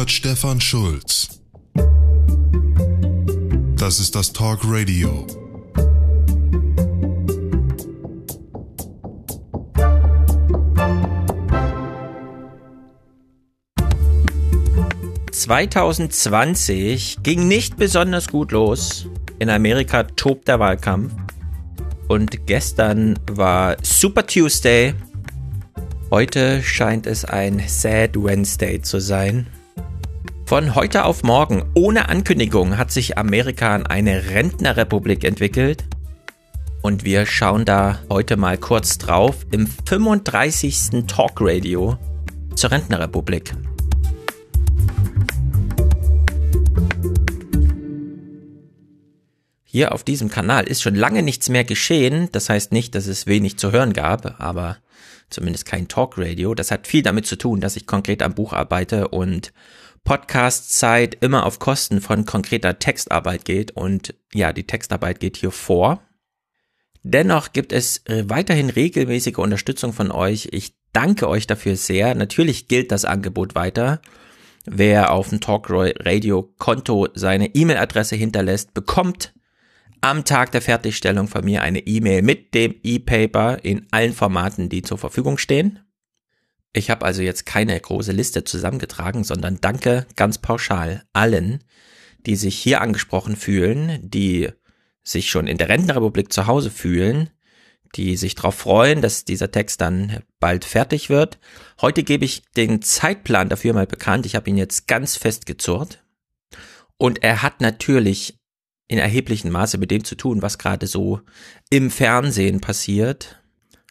hört Stefan Schulz. Das ist das Talk Radio. ...2020 ging nicht besonders gut los. In Amerika tobt der Wahlkampf. Und gestern war Super Tuesday. Heute scheint es ein Sad Wednesday zu sein. Von heute auf morgen, ohne Ankündigung, hat sich Amerika an eine Rentnerrepublik entwickelt. Und wir schauen da heute mal kurz drauf im 35. Talk Radio zur Rentnerrepublik. Hier auf diesem Kanal ist schon lange nichts mehr geschehen. Das heißt nicht, dass es wenig zu hören gab, aber zumindest kein Talkradio. Das hat viel damit zu tun, dass ich konkret am Buch arbeite und Podcast-Zeit immer auf Kosten von konkreter Textarbeit geht. Und ja, die Textarbeit geht hier vor. Dennoch gibt es weiterhin regelmäßige Unterstützung von euch. Ich danke euch dafür sehr. Natürlich gilt das Angebot weiter. Wer auf dem Talkradio Konto seine E-Mail-Adresse hinterlässt, bekommt am Tag der Fertigstellung von mir eine E-Mail mit dem E-Paper in allen Formaten, die zur Verfügung stehen. Ich habe also jetzt keine große Liste zusammengetragen, sondern danke ganz pauschal allen, die sich hier angesprochen fühlen, die sich schon in der Rentenrepublik zu Hause fühlen, die sich darauf freuen, dass dieser Text dann bald fertig wird. Heute gebe ich den Zeitplan dafür mal bekannt. Ich habe ihn jetzt ganz fest gezurrt. Und er hat natürlich in erheblichem Maße mit dem zu tun, was gerade so im Fernsehen passiert.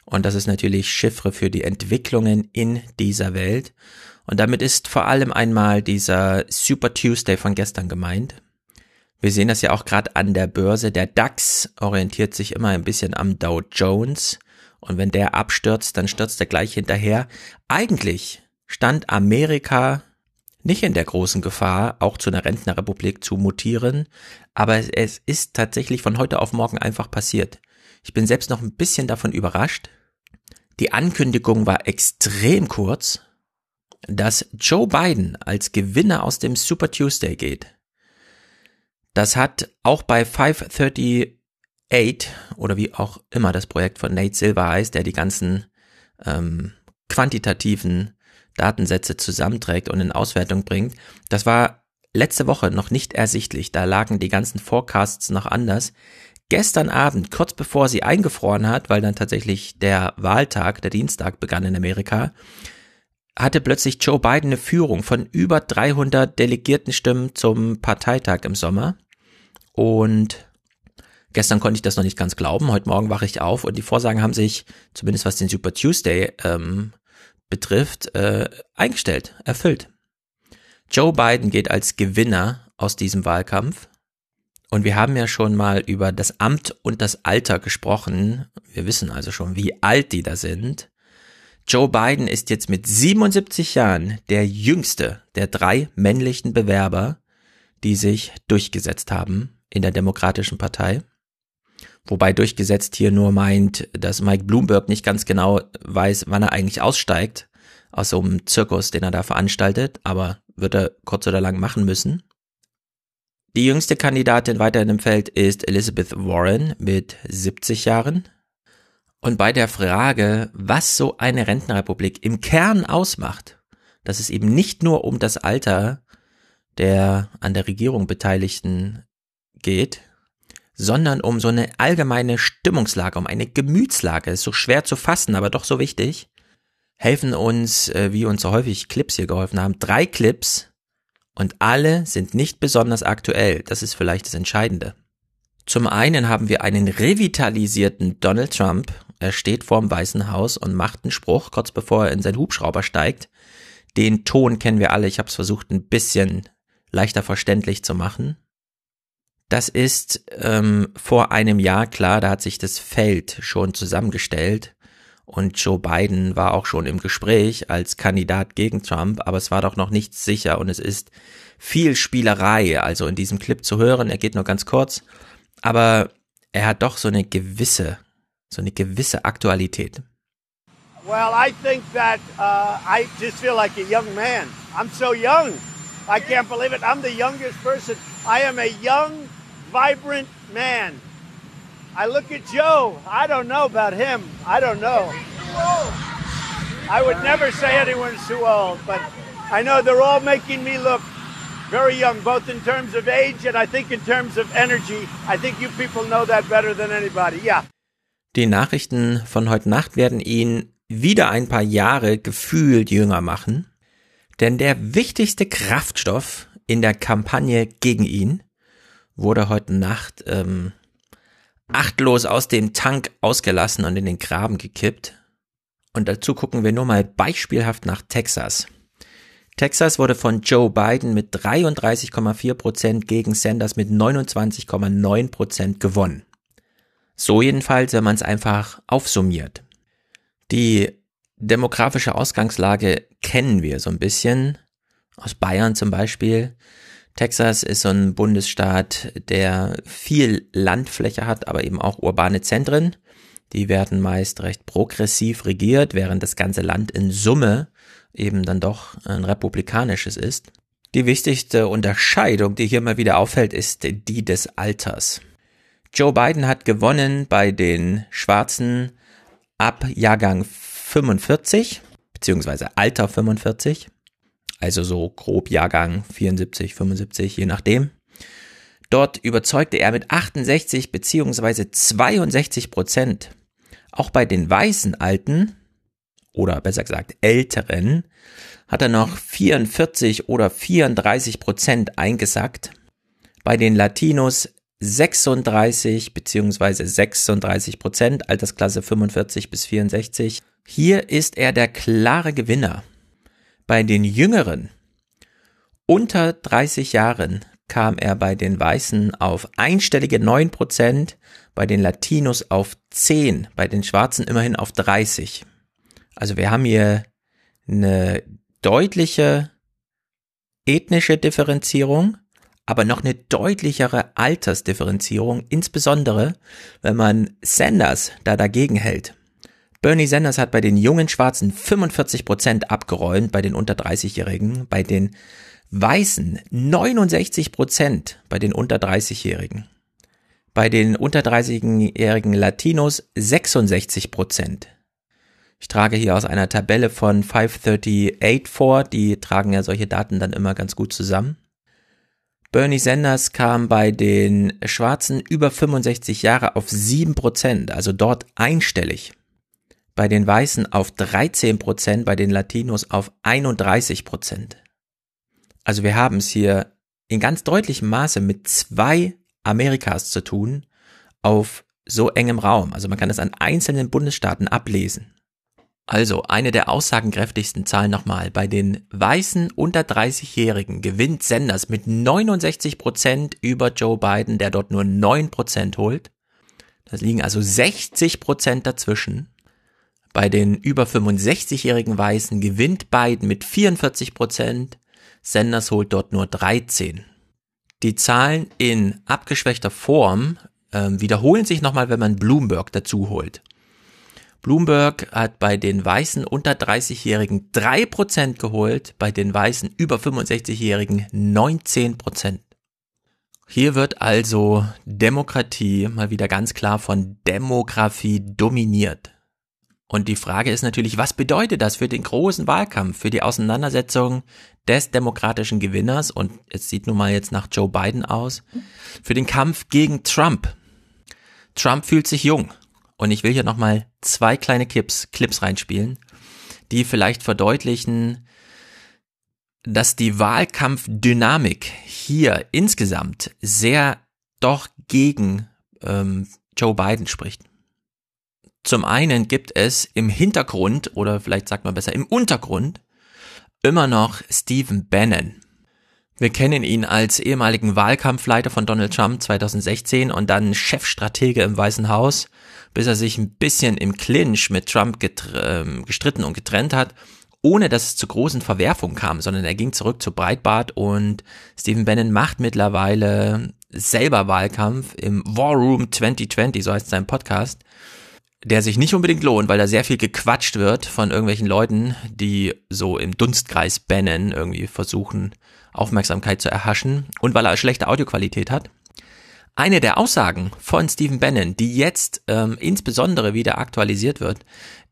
Und das ist natürlich Chiffre für die Entwicklungen in dieser Welt. Und damit ist vor allem einmal dieser Super Tuesday von gestern gemeint. Wir sehen das ja auch gerade an der Börse. Der DAX orientiert sich immer ein bisschen am Dow Jones. Und wenn der abstürzt, dann stürzt er gleich hinterher. Eigentlich stand Amerika nicht in der großen Gefahr, auch zu einer Rentnerrepublik zu mutieren, aber es ist tatsächlich von heute auf morgen einfach passiert. Ich bin selbst noch ein bisschen davon überrascht. Die Ankündigung war extrem kurz, dass Joe Biden als Gewinner aus dem Super Tuesday geht. Das hat auch bei 538 oder wie auch immer das Projekt von Nate Silver heißt, der die ganzen ähm, quantitativen Datensätze zusammenträgt und in Auswertung bringt. Das war letzte Woche noch nicht ersichtlich. Da lagen die ganzen Forecasts noch anders. Gestern Abend, kurz bevor sie eingefroren hat, weil dann tatsächlich der Wahltag, der Dienstag begann in Amerika, hatte plötzlich Joe Biden eine Führung von über 300 Delegiertenstimmen zum Parteitag im Sommer. Und gestern konnte ich das noch nicht ganz glauben. Heute Morgen wache ich auf und die Vorsagen haben sich, zumindest was den Super Tuesday ähm, betrifft, äh, eingestellt, erfüllt. Joe Biden geht als Gewinner aus diesem Wahlkampf. Und wir haben ja schon mal über das Amt und das Alter gesprochen. Wir wissen also schon, wie alt die da sind. Joe Biden ist jetzt mit 77 Jahren der jüngste der drei männlichen Bewerber, die sich durchgesetzt haben in der Demokratischen Partei. Wobei durchgesetzt hier nur meint, dass Mike Bloomberg nicht ganz genau weiß, wann er eigentlich aussteigt aus so einem Zirkus, den er da veranstaltet, aber wird er kurz oder lang machen müssen. Die jüngste Kandidatin weiterhin im Feld ist Elizabeth Warren mit 70 Jahren. Und bei der Frage, was so eine Rentenrepublik im Kern ausmacht, dass es eben nicht nur um das Alter der an der Regierung Beteiligten geht, sondern um so eine allgemeine Stimmungslage, um eine Gemütslage, ist so schwer zu fassen, aber doch so wichtig, helfen uns, äh, wie uns so häufig Clips hier geholfen haben, drei Clips und alle sind nicht besonders aktuell. Das ist vielleicht das Entscheidende. Zum einen haben wir einen revitalisierten Donald Trump. Er steht vorm Weißen Haus und macht einen Spruch, kurz bevor er in seinen Hubschrauber steigt. Den Ton kennen wir alle. Ich habe es versucht, ein bisschen leichter verständlich zu machen. Das ist ähm, vor einem Jahr klar, da hat sich das Feld schon zusammengestellt und Joe Biden war auch schon im Gespräch als Kandidat gegen Trump, aber es war doch noch nicht sicher und es ist viel Spielerei, also in diesem Clip zu hören. Er geht nur ganz kurz, aber er hat doch so eine gewisse, so eine gewisse Aktualität. Well, I think that uh, I just feel like a young man. I'm so young. I can't believe it. I'm the youngest person. I am a young, vibrant man. I look at Joe. I don't know about him. I don't know. I would never say anyone's too old, but I know they're all making me look very young, both in terms of age and I think in terms of energy. I think you people know that better than anybody. Yeah. Die Nachrichten von heute Nacht werden ihn wieder ein paar Jahre gefühlt jünger machen, denn der wichtigste Kraftstoff in der Kampagne gegen ihn wurde heute Nacht ähm, achtlos aus dem Tank ausgelassen und in den Graben gekippt. Und dazu gucken wir nur mal beispielhaft nach Texas. Texas wurde von Joe Biden mit 33,4 Prozent gegen Sanders mit 29,9 Prozent gewonnen. So jedenfalls, wenn man es einfach aufsummiert. Die demografische Ausgangslage kennen wir so ein bisschen. Aus Bayern zum Beispiel. Texas ist so ein Bundesstaat, der viel Landfläche hat, aber eben auch urbane Zentren. Die werden meist recht progressiv regiert, während das ganze Land in Summe eben dann doch ein republikanisches ist. Die wichtigste Unterscheidung, die hier mal wieder auffällt, ist die des Alters. Joe Biden hat gewonnen bei den Schwarzen ab Jahrgang 45, beziehungsweise Alter 45, also so grob Jahrgang 74, 75, je nachdem. Dort überzeugte er mit 68 beziehungsweise 62 Prozent. Auch bei den weißen Alten, oder besser gesagt Älteren, hat er noch 44 oder 34 Prozent eingesackt. Bei den Latinos 36 beziehungsweise 36 Prozent, Altersklasse 45 bis 64. Hier ist er der klare Gewinner. Bei den Jüngeren unter 30 Jahren kam er bei den Weißen auf einstellige 9 Prozent, bei den Latinos auf 10, bei den Schwarzen immerhin auf 30. Also wir haben hier eine deutliche ethnische Differenzierung, aber noch eine deutlichere Altersdifferenzierung, insbesondere wenn man Sanders da dagegen hält. Bernie Sanders hat bei den jungen Schwarzen 45 Prozent abgeräumt, bei den unter 30-Jährigen, bei den Weißen 69 Prozent, bei den unter 30-Jährigen. Bei den unter 30-jährigen Latinos 66 Prozent. Ich trage hier aus einer Tabelle von 538 vor, die tragen ja solche Daten dann immer ganz gut zusammen. Bernie Sanders kam bei den Schwarzen über 65 Jahre auf 7%, also dort einstellig. Bei den Weißen auf 13%, bei den Latinos auf 31%. Also wir haben es hier in ganz deutlichem Maße mit zwei Amerikas zu tun auf so engem Raum. Also man kann es an einzelnen Bundesstaaten ablesen. Also eine der aussagenkräftigsten Zahlen nochmal. Bei den weißen unter 30-Jährigen gewinnt Sanders mit 69 Prozent über Joe Biden, der dort nur 9 Prozent holt. Das liegen also 60 Prozent dazwischen. Bei den über 65-jährigen Weißen gewinnt Biden mit 44 Prozent. Sanders holt dort nur 13. Die Zahlen in abgeschwächter Form äh, wiederholen sich nochmal, wenn man Bloomberg dazu holt. Bloomberg hat bei den Weißen unter 30-Jährigen 3% geholt, bei den Weißen über 65-Jährigen 19%. Hier wird also Demokratie mal wieder ganz klar von Demografie dominiert. Und die Frage ist natürlich, was bedeutet das für den großen Wahlkampf, für die Auseinandersetzung des demokratischen Gewinners, und es sieht nun mal jetzt nach Joe Biden aus, für den Kampf gegen Trump. Trump fühlt sich jung. Und ich will hier nochmal zwei kleine Clips, Clips reinspielen, die vielleicht verdeutlichen, dass die Wahlkampfdynamik hier insgesamt sehr doch gegen ähm, Joe Biden spricht. Zum einen gibt es im Hintergrund oder vielleicht sagt man besser im Untergrund immer noch Stephen Bannon. Wir kennen ihn als ehemaligen Wahlkampfleiter von Donald Trump 2016 und dann Chefstratege im Weißen Haus bis er sich ein bisschen im Clinch mit Trump ähm, gestritten und getrennt hat, ohne dass es zu großen Verwerfungen kam, sondern er ging zurück zu Breitbart und Stephen Bannon macht mittlerweile selber Wahlkampf im War Room 2020, so heißt sein Podcast. Der sich nicht unbedingt lohnt, weil da sehr viel gequatscht wird von irgendwelchen Leuten, die so im Dunstkreis Bannon irgendwie versuchen, Aufmerksamkeit zu erhaschen und weil er schlechte Audioqualität hat. Eine der Aussagen von Stephen Bannon, die jetzt ähm, insbesondere wieder aktualisiert wird,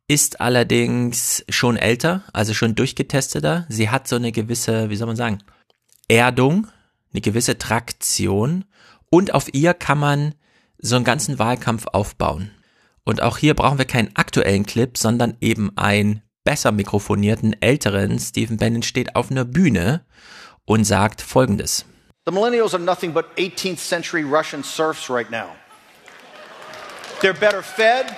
ist allerdings schon älter, also schon durchgetesteter. Sie hat so eine gewisse, wie soll man sagen, Erdung, eine gewisse Traktion und auf ihr kann man so einen ganzen Wahlkampf aufbauen. Und auch hier brauchen wir keinen aktuellen Clip, sondern eben einen besser mikrofonierten, älteren. Stephen Bannon steht auf einer Bühne und sagt folgendes. The millennials are nothing but 18th century Russian serfs right now. They're better fed,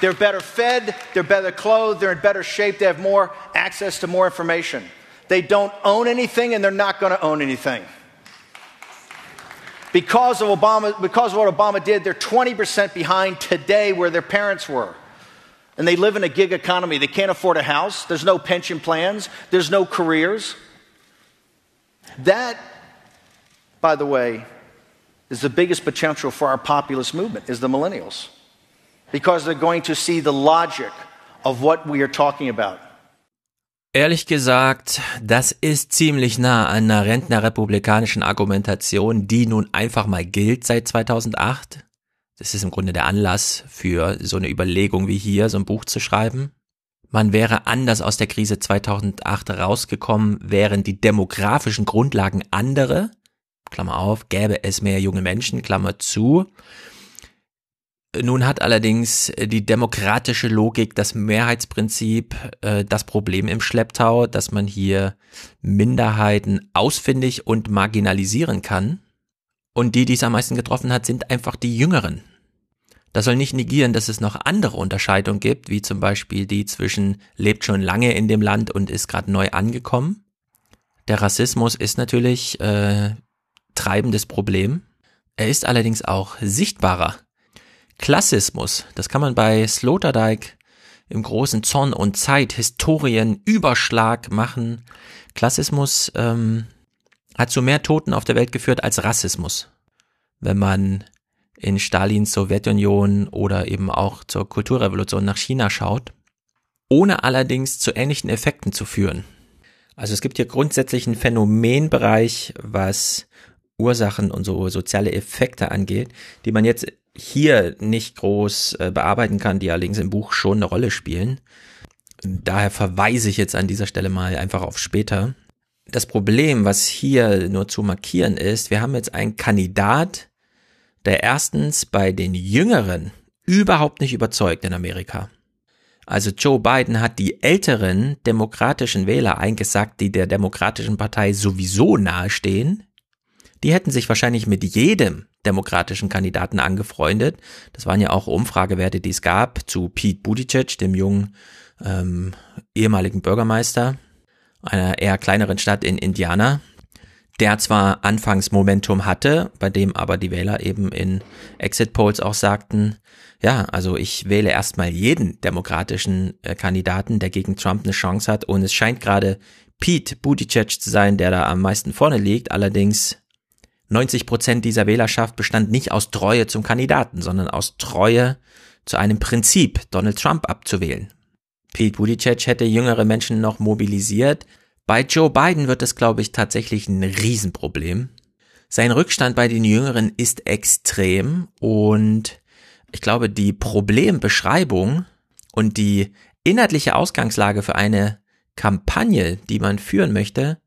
they're better fed, they're better clothed, they're in better shape, they have more access to more information. They don't own anything and they're not going to own anything. Because of, Obama, because of what Obama did, they're 20% behind today where their parents were. And they live in a gig economy. They can't afford a house. There's no pension plans. There's no careers. That, by the way, is the biggest potential for our populist movement is the millennials. Because they're going to see the logic of what we are talking about. Ehrlich gesagt, das ist ziemlich nah an einer rentnerrepublikanischen Argumentation, die nun einfach mal gilt seit 2008. Das ist im Grunde der Anlass für so eine Überlegung wie hier, so ein Buch zu schreiben. Man wäre anders aus der Krise 2008 rausgekommen, wären die demografischen Grundlagen andere, Klammer auf, gäbe es mehr junge Menschen, Klammer zu. Nun hat allerdings die demokratische Logik, das Mehrheitsprinzip, äh, das Problem im Schlepptau, dass man hier Minderheiten ausfindig und marginalisieren kann. Und die, die es am meisten getroffen hat, sind einfach die Jüngeren. Das soll nicht negieren, dass es noch andere Unterscheidungen gibt, wie zum Beispiel die zwischen lebt schon lange in dem Land und ist gerade neu angekommen. Der Rassismus ist natürlich äh, treibendes Problem. Er ist allerdings auch sichtbarer Klassismus, das kann man bei Sloterdijk im großen Zorn und Zeit Historienüberschlag machen. Klassismus ähm, hat zu mehr Toten auf der Welt geführt als Rassismus. Wenn man in Stalins Sowjetunion oder eben auch zur Kulturrevolution nach China schaut, ohne allerdings zu ähnlichen Effekten zu führen. Also es gibt hier grundsätzlich einen Phänomenbereich, was Ursachen und so soziale Effekte angeht, die man jetzt hier nicht groß äh, bearbeiten kann, die allerdings im Buch schon eine Rolle spielen. Daher verweise ich jetzt an dieser Stelle mal einfach auf später. Das Problem, was hier nur zu markieren ist, wir haben jetzt einen Kandidat, der erstens bei den Jüngeren überhaupt nicht überzeugt in Amerika. Also Joe Biden hat die älteren demokratischen Wähler eingesagt, die der demokratischen Partei sowieso nahestehen. Die hätten sich wahrscheinlich mit jedem demokratischen Kandidaten angefreundet. Das waren ja auch Umfragewerte, die es gab zu Pete Buttigieg, dem jungen ähm, ehemaligen Bürgermeister einer eher kleineren Stadt in Indiana, der zwar anfangs Momentum hatte, bei dem aber die Wähler eben in Exit Polls auch sagten, ja, also ich wähle erstmal jeden demokratischen äh, Kandidaten, der gegen Trump eine Chance hat und es scheint gerade Pete Buttigieg zu sein, der da am meisten vorne liegt, allerdings 90 Prozent dieser Wählerschaft bestand nicht aus Treue zum Kandidaten, sondern aus Treue zu einem Prinzip, Donald Trump abzuwählen. Pete Buttigieg hätte jüngere Menschen noch mobilisiert. Bei Joe Biden wird es, glaube ich, tatsächlich ein Riesenproblem. Sein Rückstand bei den Jüngeren ist extrem und ich glaube, die Problembeschreibung und die inhaltliche Ausgangslage für eine Kampagne, die man führen möchte,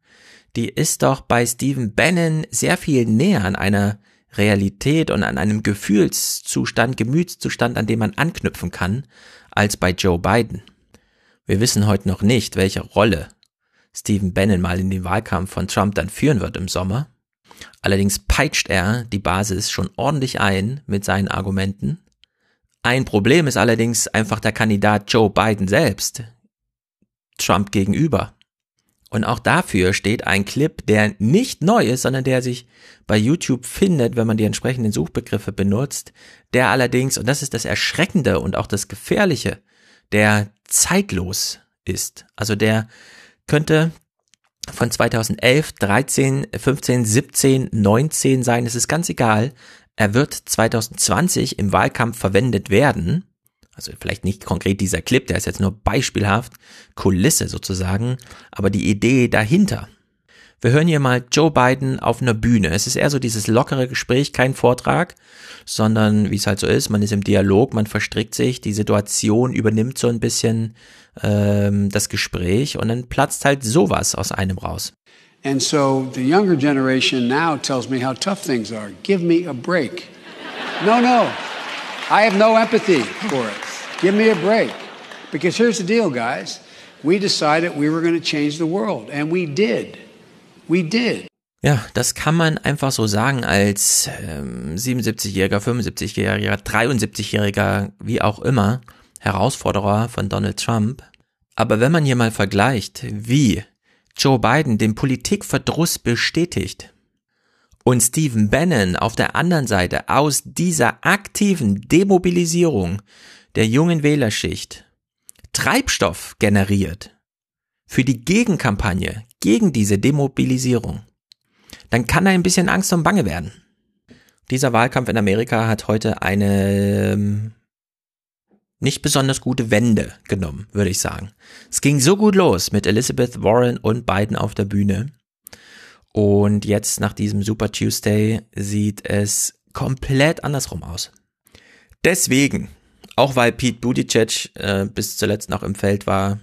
die ist doch bei Stephen Bannon sehr viel näher an einer Realität und an einem Gefühlszustand, Gemütszustand, an dem man anknüpfen kann, als bei Joe Biden. Wir wissen heute noch nicht, welche Rolle Stephen Bannon mal in den Wahlkampf von Trump dann führen wird im Sommer. Allerdings peitscht er die Basis schon ordentlich ein mit seinen Argumenten. Ein Problem ist allerdings einfach der Kandidat Joe Biden selbst, Trump gegenüber. Und auch dafür steht ein Clip, der nicht neu ist, sondern der sich bei YouTube findet, wenn man die entsprechenden Suchbegriffe benutzt, der allerdings, und das ist das Erschreckende und auch das Gefährliche, der zeitlos ist. Also der könnte von 2011, 13, 15, 17, 19 sein, es ist ganz egal. Er wird 2020 im Wahlkampf verwendet werden. Also vielleicht nicht konkret dieser Clip, der ist jetzt nur beispielhaft, Kulisse sozusagen, aber die Idee dahinter. Wir hören hier mal Joe Biden auf einer Bühne. Es ist eher so dieses lockere Gespräch, kein Vortrag, sondern wie es halt so ist, man ist im Dialog, man verstrickt sich, die Situation übernimmt so ein bisschen ähm, das Gespräch und dann platzt halt sowas aus einem raus. And so the younger generation now tells me how tough things are. Give me a break. No, no. I have no empathy for it. Give me a break. Because here's the deal, guys. We decided we were going to change the world, and we did. We did. Ja, das kann man einfach so sagen als ähm, 77-jähriger, 75-jähriger, 73-jähriger, wie auch immer, Herausforderer von Donald Trump. Aber wenn man hier mal vergleicht, wie Joe Biden den Politikverdruss bestätigt und Stephen Bannon auf der anderen Seite aus dieser aktiven Demobilisierung der jungen Wählerschicht Treibstoff generiert für die Gegenkampagne gegen diese Demobilisierung, dann kann da ein bisschen Angst und Bange werden. Dieser Wahlkampf in Amerika hat heute eine ähm, nicht besonders gute Wende genommen, würde ich sagen. Es ging so gut los mit Elizabeth Warren und Biden auf der Bühne. Und jetzt nach diesem Super Tuesday sieht es komplett andersrum aus. Deswegen, auch weil Pete Buttigieg äh, bis zuletzt noch im Feld war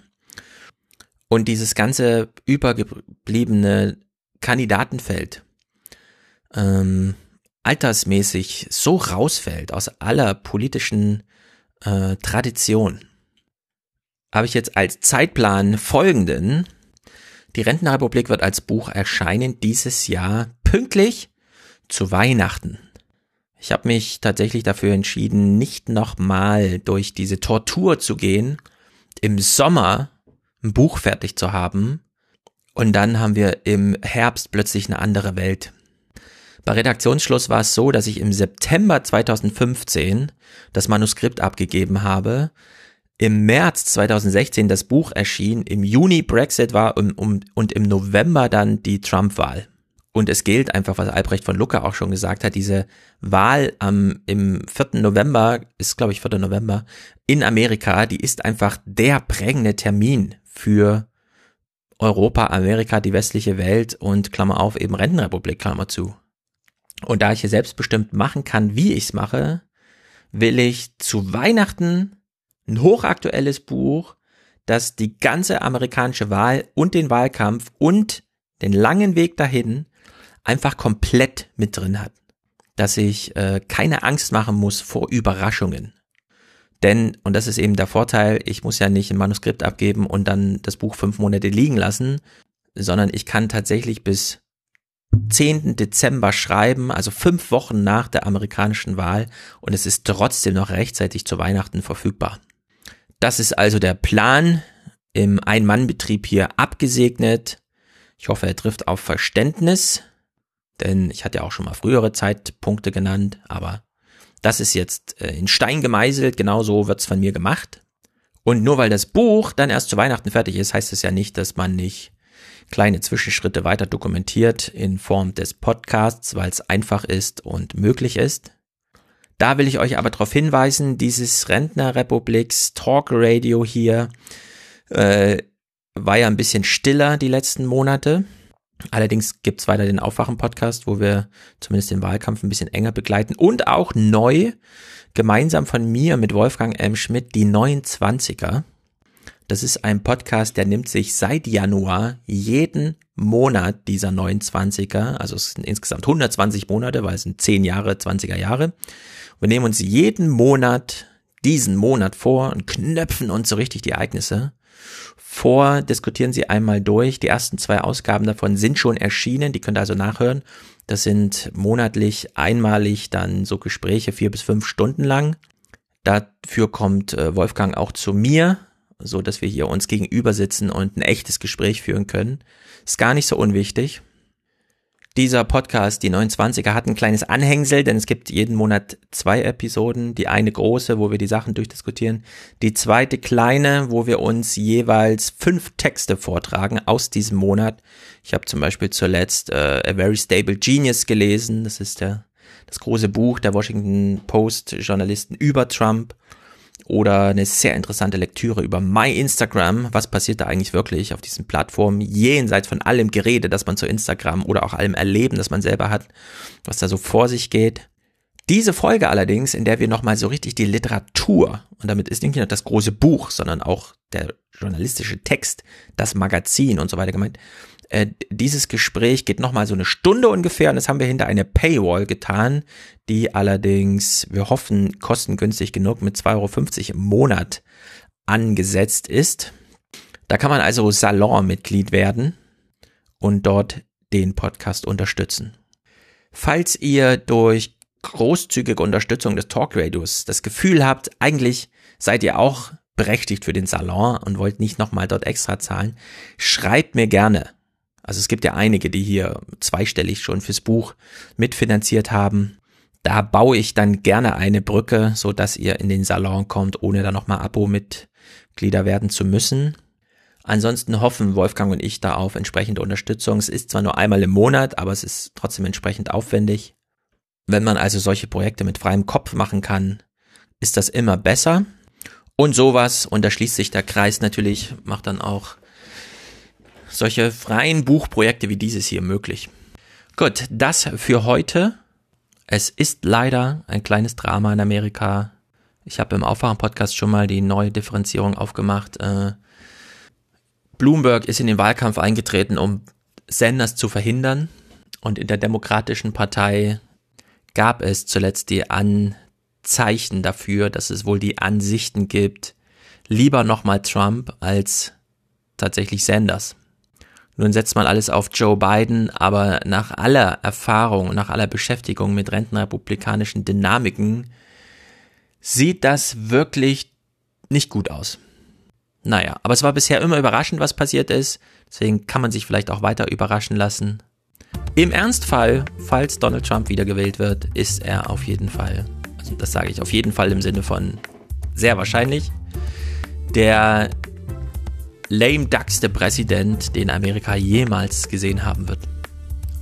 und dieses ganze übergebliebene Kandidatenfeld ähm, altersmäßig so rausfällt aus aller politischen äh, Tradition habe ich jetzt als Zeitplan folgenden. Die Rentenrepublik wird als Buch erscheinen dieses Jahr pünktlich zu Weihnachten. Ich habe mich tatsächlich dafür entschieden, nicht nochmal durch diese Tortur zu gehen, im Sommer ein Buch fertig zu haben und dann haben wir im Herbst plötzlich eine andere Welt. Bei Redaktionsschluss war es so, dass ich im September 2015 das Manuskript abgegeben habe, im März 2016 das Buch erschien, im Juni Brexit war und, um, und im November dann die Trump-Wahl. Und es gilt einfach, was Albrecht von Lucke auch schon gesagt hat, diese Wahl am, im 4. November, ist glaube ich 4. November, in Amerika, die ist einfach der prägende Termin für Europa, Amerika, die westliche Welt und Klammer auf, eben Rentenrepublik, Klammer zu. Und da ich hier selbstbestimmt machen kann, wie ich es mache, will ich zu Weihnachten ein hochaktuelles Buch, das die ganze amerikanische Wahl und den Wahlkampf und den langen Weg dahin einfach komplett mit drin hat. Dass ich äh, keine Angst machen muss vor Überraschungen. Denn, und das ist eben der Vorteil, ich muss ja nicht ein Manuskript abgeben und dann das Buch fünf Monate liegen lassen, sondern ich kann tatsächlich bis 10. Dezember schreiben, also fünf Wochen nach der amerikanischen Wahl und es ist trotzdem noch rechtzeitig zu Weihnachten verfügbar. Das ist also der Plan im Ein-Mann-Betrieb hier abgesegnet. Ich hoffe, er trifft auf Verständnis, denn ich hatte ja auch schon mal frühere Zeitpunkte genannt, aber das ist jetzt äh, in Stein gemeißelt, genau so wird's von mir gemacht. Und nur weil das Buch dann erst zu Weihnachten fertig ist, heißt es ja nicht, dass man nicht kleine Zwischenschritte weiter dokumentiert in Form des Podcasts, weil es einfach ist und möglich ist. Da will ich euch aber darauf hinweisen, dieses Rentnerrepubliks Talk Radio hier äh, war ja ein bisschen stiller die letzten Monate. Allerdings gibt's weiter den Aufwachen-Podcast, wo wir zumindest den Wahlkampf ein bisschen enger begleiten und auch neu gemeinsam von mir mit Wolfgang M. Schmidt die 29er. Das ist ein Podcast, der nimmt sich seit Januar jeden Monat dieser 29er, also es sind insgesamt 120 Monate, weil es sind 10 Jahre, 20er Jahre. Wir nehmen uns jeden Monat diesen Monat vor und knöpfen uns so richtig die Ereignisse vor, diskutieren sie einmal durch. Die ersten zwei Ausgaben davon sind schon erschienen, die könnt ihr also nachhören. Das sind monatlich einmalig dann so Gespräche vier bis fünf Stunden lang. Dafür kommt äh, Wolfgang auch zu mir so dass wir hier uns gegenüber sitzen und ein echtes Gespräch führen können. Ist gar nicht so unwichtig. Dieser Podcast, die 29er, hat ein kleines Anhängsel, denn es gibt jeden Monat zwei Episoden. Die eine große, wo wir die Sachen durchdiskutieren. Die zweite kleine, wo wir uns jeweils fünf Texte vortragen aus diesem Monat. Ich habe zum Beispiel zuletzt äh, A Very Stable Genius gelesen. Das ist der, das große Buch der Washington Post Journalisten über Trump. Oder eine sehr interessante Lektüre über My Instagram. Was passiert da eigentlich wirklich auf diesen Plattformen? Jenseits von allem Gerede, das man zu Instagram oder auch allem Erleben, das man selber hat, was da so vor sich geht. Diese Folge allerdings, in der wir nochmal so richtig die Literatur, und damit ist nicht nur das große Buch, sondern auch der journalistische Text, das Magazin und so weiter gemeint, äh, dieses Gespräch geht nochmal so eine Stunde ungefähr und das haben wir hinter eine Paywall getan, die allerdings, wir hoffen, kostengünstig genug mit 2,50 Euro im Monat angesetzt ist. Da kann man also Salon-Mitglied werden und dort den Podcast unterstützen. Falls ihr durch großzügige Unterstützung des Talkradios das Gefühl habt, eigentlich seid ihr auch berechtigt für den Salon und wollt nicht nochmal dort extra zahlen, schreibt mir gerne. Also es gibt ja einige, die hier zweistellig schon fürs Buch mitfinanziert haben. Da baue ich dann gerne eine Brücke, so dass ihr in den Salon kommt, ohne da nochmal Abo-Mitglieder werden zu müssen. Ansonsten hoffen Wolfgang und ich da auf entsprechende Unterstützung. Es ist zwar nur einmal im Monat, aber es ist trotzdem entsprechend aufwendig. Wenn man also solche Projekte mit freiem Kopf machen kann, ist das immer besser. Und sowas, und da schließt sich der Kreis natürlich, macht dann auch solche freien Buchprojekte wie dieses hier möglich. Gut, das für heute. Es ist leider ein kleines Drama in Amerika. Ich habe im Aufwachen-Podcast schon mal die neue Differenzierung aufgemacht. Äh, Bloomberg ist in den Wahlkampf eingetreten, um Sanders zu verhindern. Und in der Demokratischen Partei gab es zuletzt die Anzeichen dafür, dass es wohl die Ansichten gibt, lieber nochmal Trump als tatsächlich Sanders. Nun setzt man alles auf Joe Biden, aber nach aller Erfahrung, nach aller Beschäftigung mit rentenrepublikanischen Dynamiken sieht das wirklich nicht gut aus. Naja, aber es war bisher immer überraschend, was passiert ist, deswegen kann man sich vielleicht auch weiter überraschen lassen. Im Ernstfall, falls Donald Trump wiedergewählt wird, ist er auf jeden Fall, also das sage ich auf jeden Fall im Sinne von sehr wahrscheinlich, der lame duckste Präsident, den Amerika jemals gesehen haben wird.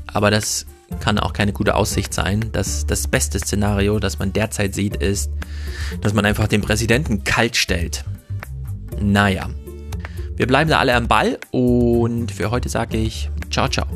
Aber das kann auch keine gute Aussicht sein. Das, das beste Szenario, das man derzeit sieht, ist, dass man einfach den Präsidenten kalt stellt. Naja, wir bleiben da alle am Ball und für heute sage ich ciao, ciao.